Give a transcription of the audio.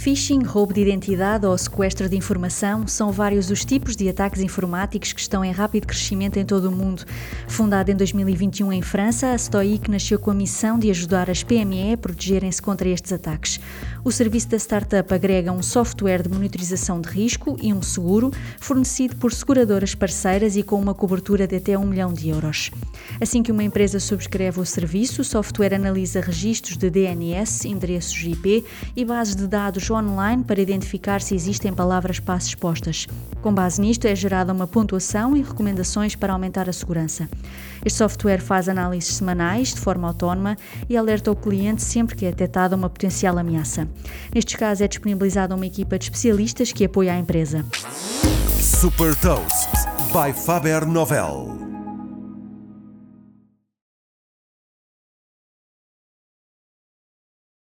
Phishing, roubo de identidade ou sequestro de informação são vários os tipos de ataques informáticos que estão em rápido crescimento em todo o mundo. Fundada em 2021 em França, a Stoic nasceu com a missão de ajudar as PME a protegerem-se contra estes ataques. O serviço da startup agrega um software de monitorização de risco e um seguro, fornecido por seguradoras parceiras e com uma cobertura de até 1 milhão de euros. Assim que uma empresa subscreve o serviço, o software analisa registros de DNS, endereços IP e bases de dados online para identificar se existem palavras-passe expostas. Com base nisto, é gerada uma pontuação e recomendações para aumentar a segurança. Este software faz análises semanais de forma autónoma e alerta o cliente sempre que é detectada uma potencial ameaça. Nestes casos, é disponibilizada uma equipa de especialistas que apoia a empresa. Super Toast by Faber Novel.